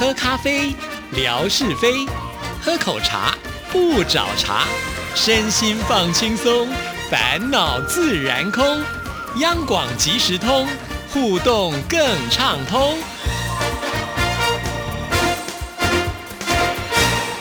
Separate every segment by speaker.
Speaker 1: 喝咖啡，聊是非；喝口茶，不找茬。身心放轻松，烦恼自然空。央广即时通，互动更畅通。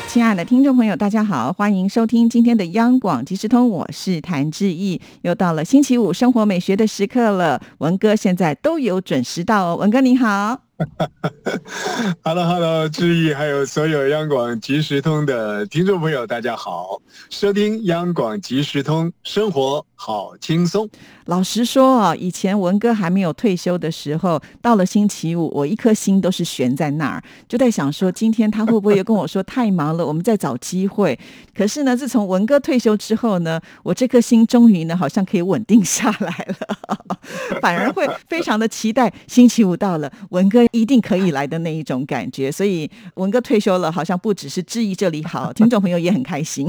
Speaker 2: 亲爱的听众朋友，大家好，欢迎收听今天的央广即时通，我是谭志毅。又到了星期五生活美学的时刻了，文哥现在都有准时到哦。文哥你好。
Speaker 3: Hello，Hello，志毅，还有所有央广即时通的听众朋友，大家好，收听央广即时通，生活好轻松。
Speaker 2: 老实说啊，以前文哥还没有退休的时候，到了星期五，我一颗心都是悬在那儿，就在想说，今天他会不会又跟我说太忙了，我们再找机会。可是呢，自从文哥退休之后呢，我这颗心终于呢，好像可以稳定下来了，反而会非常的期待星期五到了，文哥。一定可以来的那一种感觉，所以文哥退休了，好像不只是质疑这里好，听众朋友也很开心。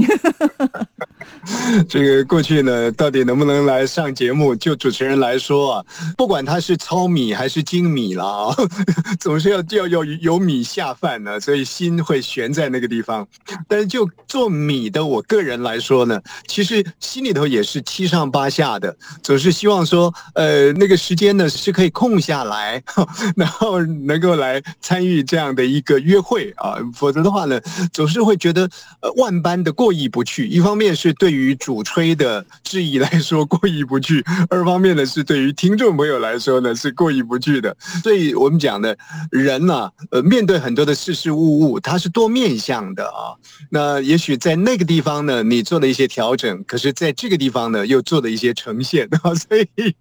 Speaker 3: 这个过去呢，到底能不能来上节目？就主持人来说啊，不管他是糙米还是精米了啊，总是要要要有米下饭呢，所以心会悬在那个地方。但是就做米的我个人来说呢，其实心里头也是七上八下的，总是希望说，呃，那个时间呢是可以空下来，然后能够来参与这样的一个约会啊，否则的话呢，总是会觉得呃万般的过意不去。一方面是对。于主吹的质疑来说过意不去，二方面呢是对于听众朋友来说呢是过意不去的。所以我们讲的人呢，呃，面对很多的事事物物，它是多面向的啊。那也许在那个地方呢，你做了一些调整，可是在这个地方呢，又做了一些呈现啊。所以，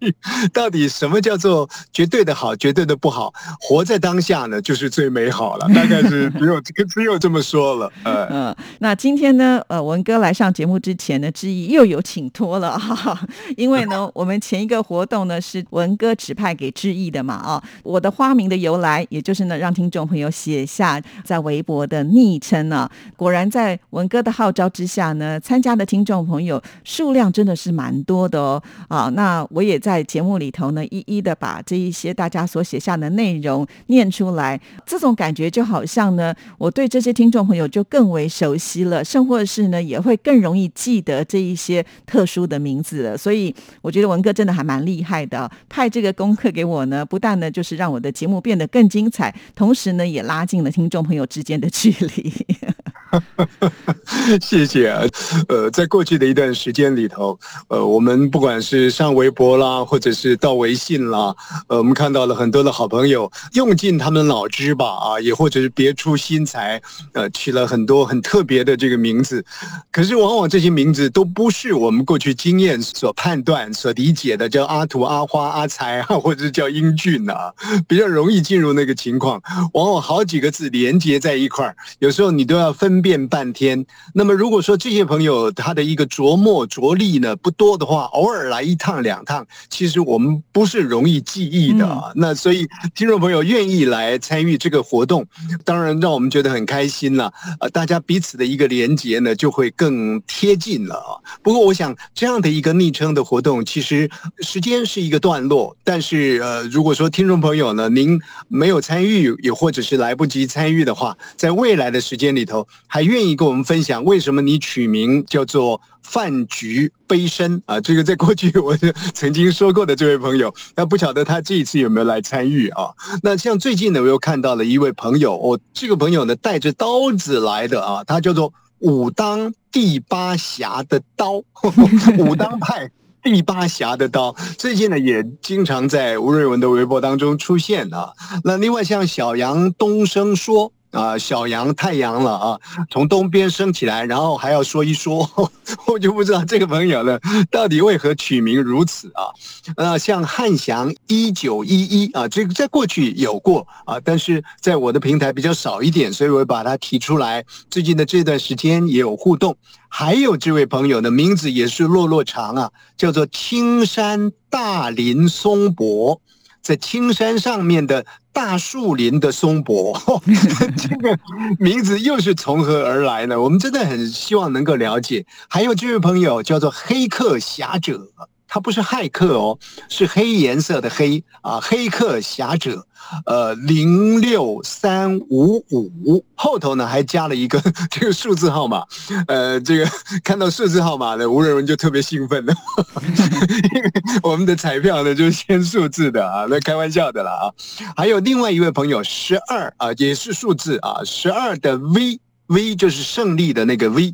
Speaker 3: 到底什么叫做绝对的好，绝对的不好？活在当下呢，就是最美好了。大概是只有 只有这么说了。
Speaker 2: 呃嗯，那今天呢，呃，文哥来上节目之前。的之意又有请托了哈，因为呢，我们前一个活动呢是文哥指派给志毅的嘛啊，我的花名的由来，也就是呢让听众朋友写下在微博的昵称呢，果然在文哥的号召之下呢，参加的听众朋友数量真的是蛮多的哦啊，那我也在节目里头呢一一的把这一些大家所写下的内容念出来，这种感觉就好像呢，我对这些听众朋友就更为熟悉了，甚或是呢也会更容易记记得。这一些特殊的名字了，所以我觉得文哥真的还蛮厉害的，派这个功课给我呢，不但呢就是让我的节目变得更精彩，同时呢也拉近了听众朋友之间的距离。
Speaker 3: 谢谢啊，呃，在过去的一段时间里头，呃，我们不管是上微博啦，或者是到微信啦，呃，我们看到了很多的好朋友用尽他们脑汁吧，啊，也或者是别出心裁，呃，取了很多很特别的这个名字，可是往往这些名字都不是我们过去经验所判断、所理解的，叫阿图、阿花、阿才啊，或者是叫英俊啊，比较容易进入那个情况，往往好几个字连接在一块儿，有时候你都要分。辨半天。那么，如果说这些朋友他的一个琢磨着力呢不多的话，偶尔来一趟两趟，其实我们不是容易记忆的。那所以，听众朋友愿意来参与这个活动，当然让我们觉得很开心了。呃，大家彼此的一个连接呢，就会更贴近了啊。不过，我想这样的一个昵称的活动，其实时间是一个段落。但是，呃，如果说听众朋友呢，您没有参与，也或者是来不及参与的话，在未来的时间里头。还愿意跟我们分享为什么你取名叫做“饭局悲深”啊？这个在过去我曾经说过的这位朋友，那不晓得他这一次有没有来参与啊？那像最近呢，我又看到了一位朋友，哦，这个朋友呢带着刀子来的啊，他叫做武当第八侠的刀，武当派第八侠的刀，最近呢也经常在吴瑞文的微博当中出现啊。那另外像小杨东升说。啊，小阳太阳了啊，从东边升起来，然后还要说一说，我就不知道这个朋友了，到底为何取名如此啊？呃，像汉翔一九一一啊，这个在过去有过啊，但是在我的平台比较少一点，所以我把它提出来。最近的这段时间也有互动，还有这位朋友的名字也是落落长啊，叫做青山大林松柏。在青山上面的大树林的松柏，这个名字又是从何而来呢？我们真的很希望能够了解。还有这位朋友叫做黑客侠者，它不是骇客哦，是黑颜色的黑啊，黑客侠者，呃，零六三五五后头呢还加了一个这个数字号码，呃，这个看到数字号码呢，吴仁文就特别兴奋了，因 为我们的彩票呢就是签数字的啊，那开玩笑的了啊。还有另外一位朋友十二啊，也是数字啊，十二的 V。V 就是胜利的那个 V，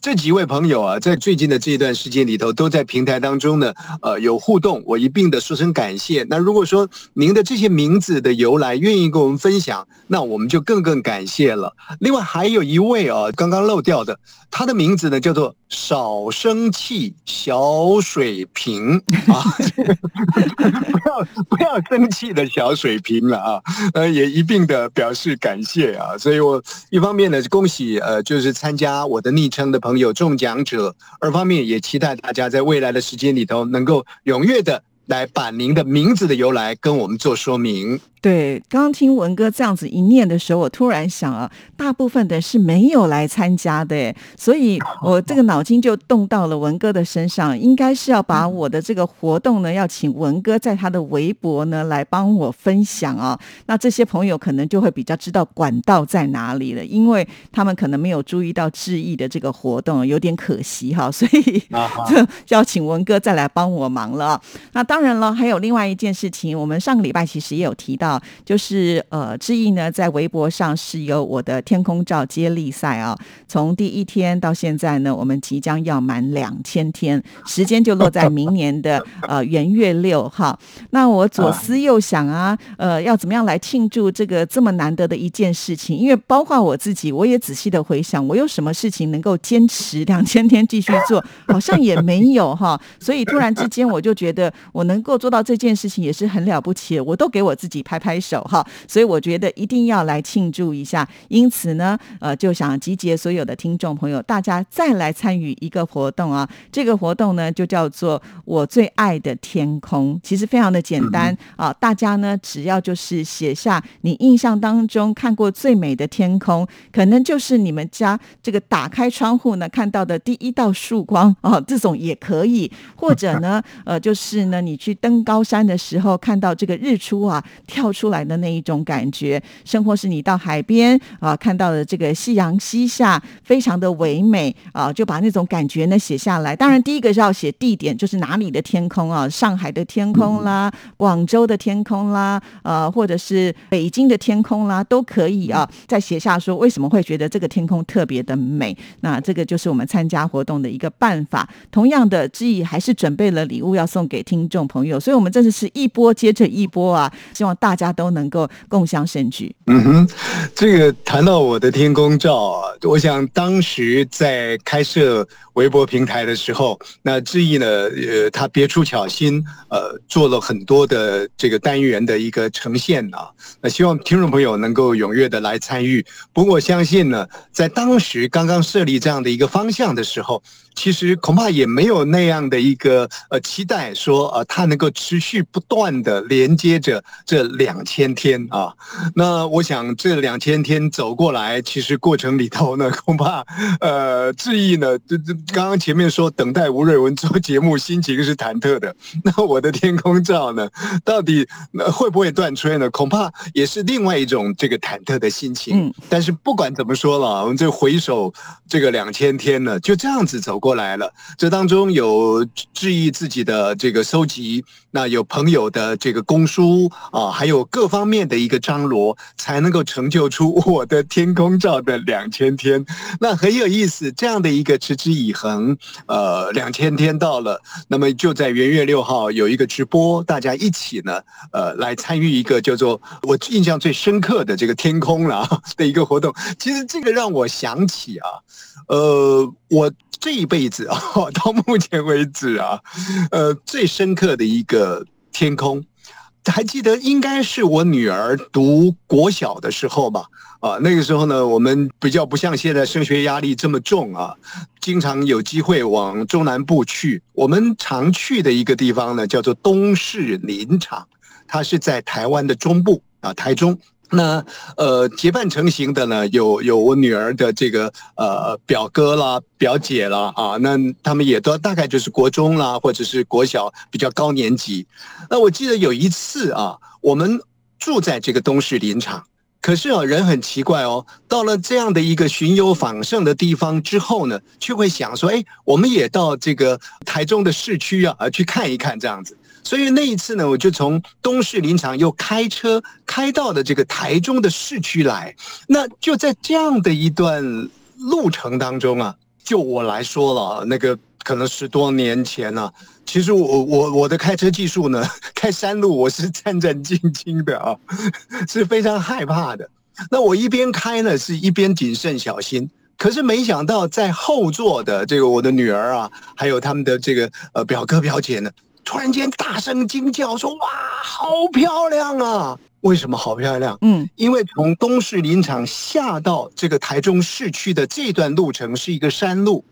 Speaker 3: 这几位朋友啊，在最近的这一段时间里头，都在平台当中呢，呃，有互动，我一并的说声感谢。那如果说您的这些名字的由来愿意跟我们分享，那我们就更更感谢了。另外还有一位啊，刚刚漏掉的，他的名字呢叫做少生气小水瓶啊，不要不要生气的小水瓶了啊，呃，也一并的表示感谢啊。所以我一方面呢，恭喜。呃，就是参加我的昵称的朋友中奖者，二方面也期待大家在未来的时间里头能够踊跃的来把您的名字的由来跟我们做说明。
Speaker 2: 对，刚刚听文哥这样子一念的时候，我突然想啊，大部分的是没有来参加的，所以 我这个脑筋就动到了文哥的身上，应该是要把我的这个活动呢，要请文哥在他的微博呢来帮我分享啊。那这些朋友可能就会比较知道管道在哪里了，因为他们可能没有注意到致意的这个活动，有点可惜哈。所以 要请文哥再来帮我忙了。那当然了，还有另外一件事情，我们上个礼拜其实也有提到。就是呃，志毅呢，在微博上是有我的天空照接力赛啊。从第一天到现在呢，我们即将要满两千天，时间就落在明年的呃元月六号。那我左思右想啊，呃，要怎么样来庆祝这个这么难得的一件事情？因为包括我自己，我也仔细的回想，我有什么事情能够坚持两千天继续做，好像也没有哈。所以突然之间，我就觉得我能够做到这件事情也是很了不起，我都给我自己拍。拍手哈，所以我觉得一定要来庆祝一下。因此呢，呃，就想集结所有的听众朋友，大家再来参与一个活动啊。这个活动呢，就叫做“我最爱的天空”。其实非常的简单啊，大家呢只要就是写下你印象当中看过最美的天空，可能就是你们家这个打开窗户呢看到的第一道曙光啊，这种也可以。或者呢，呃，就是呢，你去登高山的时候看到这个日出啊，跳。出来的那一种感觉，生活是你到海边啊，看到的这个夕阳西下，非常的唯美啊，就把那种感觉呢写下来。当然，第一个是要写地点，就是哪里的天空啊，上海的天空啦，广州的天空啦，呃，或者是北京的天空啦，都可以啊。再写下说为什么会觉得这个天空特别的美，那这个就是我们参加活动的一个办法。同样的，志毅还是准备了礼物要送给听众朋友，所以我们真的是一波接着一波啊，希望大家。大家都能够共享盛举。
Speaker 3: 嗯哼，这个谈到我的天空照啊，我想当时在开设微博平台的时候，那志毅呢，呃，他别出巧心，呃，做了很多的这个单元的一个呈现啊。那希望听众朋友能够踊跃的来参与。不过我相信呢，在当时刚刚设立这样的一个方向的时候。其实恐怕也没有那样的一个呃期待，说呃它能够持续不断的连接着这两千天啊。那我想这两千天走过来，其实过程里头呢，恐怕呃志毅呢，这这刚刚前面说等待吴瑞文做节目，心情是忐忑的。那我的天空照呢，到底会不会断吹呢？恐怕也是另外一种这个忐忑的心情。嗯但是不管怎么说了，我们这回首这个两千天呢，就这样子走。过来了，这当中有质疑自己的这个收集，那有朋友的这个公书啊，还有各方面的一个张罗，才能够成就出我的天空照的两千天。那很有意思，这样的一个持之以恒，呃，两千天到了，那么就在元月六号有一个直播，大家一起呢，呃，来参与一个叫做我印象最深刻的这个天空了的一个活动。其实这个让我想起啊，呃，我。这一辈子啊，到目前为止啊，呃，最深刻的一个天空，还记得应该是我女儿读国小的时候吧？啊，那个时候呢，我们比较不像现在升学压力这么重啊，经常有机会往中南部去。我们常去的一个地方呢，叫做东势林场，它是在台湾的中部啊，台中。那呃，结伴成行的呢，有有我女儿的这个呃表哥啦、表姐啦啊，那他们也都大概就是国中啦，或者是国小比较高年级。那我记得有一次啊，我们住在这个东势林场，可是啊，人很奇怪哦，到了这样的一个巡游访胜的地方之后呢，却会想说，哎，我们也到这个台中的市区啊，去看一看这样子。所以那一次呢，我就从东势林场又开车开到了这个台中的市区来。那就在这样的一段路程当中啊，就我来说了，那个可能十多年前呢，其实我我我的开车技术呢，开山路我是战战兢兢的啊，是非常害怕的。那我一边开呢，是一边谨慎小心。可是没想到在后座的这个我的女儿啊，还有他们的这个呃表哥表姐呢。突然间大声惊叫说：“哇，好漂亮啊！为什么好漂亮？嗯，因为从东市林场下到这个台中市区的这段路程是一个山路，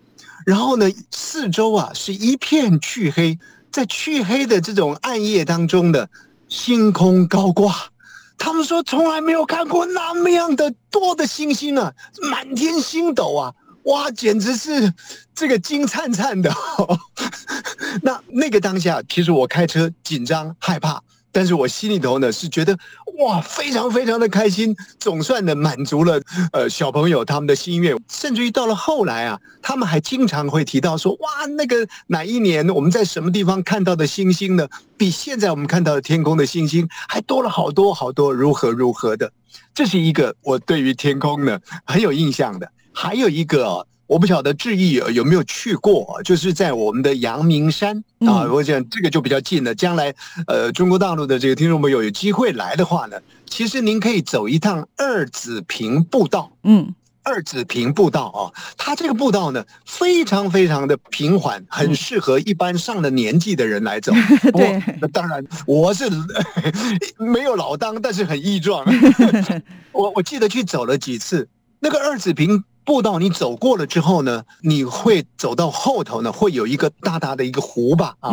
Speaker 3: 然后呢，四周啊是一片黢黑，在黢黑的这种暗夜当中的星空高挂，他们说从来没有看过那么样的多的星星啊，满天星斗啊。”哇，简直是这个金灿灿的！那那个当下，其实我开车紧张害怕，但是我心里头呢是觉得哇，非常非常的开心，总算的满足了呃小朋友他们的心愿。甚至于到了后来啊，他们还经常会提到说，哇，那个哪一年我们在什么地方看到的星星呢？比现在我们看到的天空的星星还多了好多好多，如何如何的？这是一个我对于天空呢很有印象的。还有一个，我不晓得志毅有没有去过，就是在我们的阳明山啊，我想这个就比较近了。将来呃，中国大陆的这个听众朋友有机会来的话呢，其实您可以走一趟二子坪步道。嗯，二子坪步道啊，它这个步道呢，非常非常的平缓，很适合一般上了年纪的人来走。
Speaker 2: 对，
Speaker 3: 当然我是 没有老当，但是很毅壮。我我记得去走了几次那个二子坪。步道你走过了之后呢，你会走到后头呢，会有一个大大的一个湖吧啊，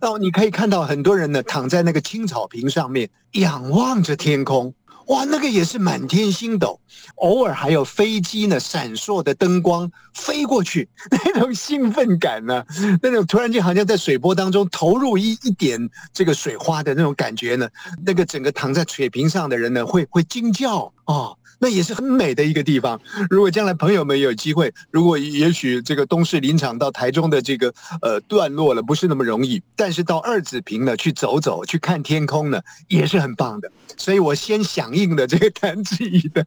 Speaker 3: 然后你可以看到很多人呢躺在那个青草坪上面，仰望着天空，哇，那个也是满天星斗，偶尔还有飞机呢闪烁的灯光飞过去，那种兴奋感呢，那种突然间好像在水波当中投入一一点这个水花的那种感觉呢，那个整个躺在水平上的人呢会会惊叫啊。那也是很美的一个地方。如果将来朋友们有机会，如果也许这个东势林场到台中的这个呃段落了，不是那么容易，但是到二子坪呢去走走，去看天空呢，也是很棒的。所以我先响应了这个谭志怡的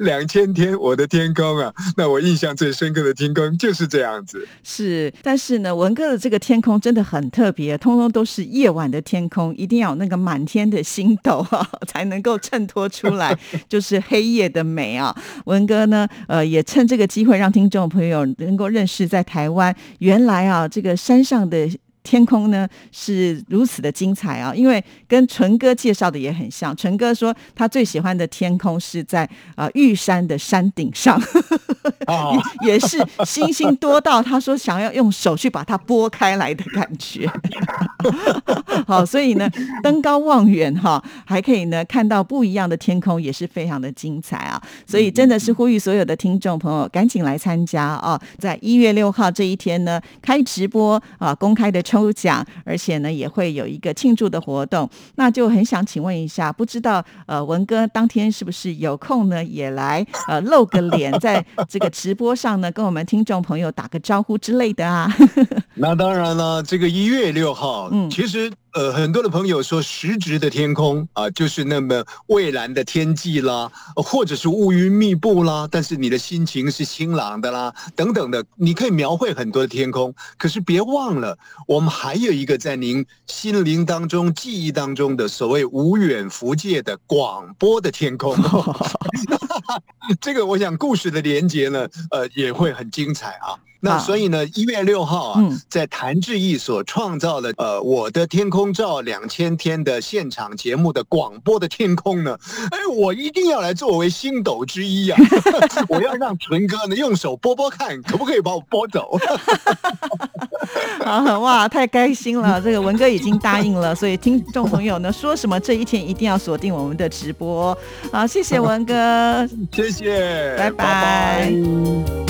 Speaker 3: 两千天我的天空啊，那我印象最深刻的天空就是这样子。
Speaker 2: 是，但是呢，文哥的这个天空真的很特别，通通都是夜晚的天空，一定要有那个满天的星斗啊，才能够衬托出来，就是黑夜。夜的美啊，文哥呢，呃，也趁这个机会让听众朋友能够认识在台湾原来啊，这个山上的。天空呢是如此的精彩啊，因为跟纯哥介绍的也很像。纯哥说他最喜欢的天空是在啊玉山的山顶上，也是星星多到他说想要用手去把它拨开来的感觉。好，所以呢登高望远哈，还可以呢看到不一样的天空，也是非常的精彩啊。所以真的是呼吁所有的听众朋友赶紧来参加啊，在一月六号这一天呢开直播啊，公开的抽。抽奖，而且呢也会有一个庆祝的活动，那就很想请问一下，不知道呃文哥当天是不是有空呢，也来呃 露个脸，在这个直播上呢跟我们听众朋友打个招呼之类的啊？
Speaker 3: 那当然了，这个一月六号，嗯，其实。呃，很多的朋友说，实质的天空啊，就是那么蔚蓝的天际啦，或者是乌云密布啦，但是你的心情是清朗的啦，等等的，你可以描绘很多的天空。可是别忘了，我们还有一个在您心灵当中、记忆当中的所谓无远弗届的广播的天空。这个，我想故事的连接呢，呃，也会很精彩啊。那所以呢，一月六号啊，
Speaker 2: 嗯
Speaker 3: 在谭志毅所创造的呃《我的天空照两千天》的现场节目的广播的天空呢，哎，我一定要来作为星斗之一呀、我要让纯哥呢用手拨拨看，可不可以把我拨走？
Speaker 2: 啊，哇，太开心了！这个文哥已经答应了，所以听众朋友呢，说什么这一天一定要锁定我们的直播。好，谢谢文哥。
Speaker 3: 谢谢，
Speaker 2: 拜拜
Speaker 3: 拜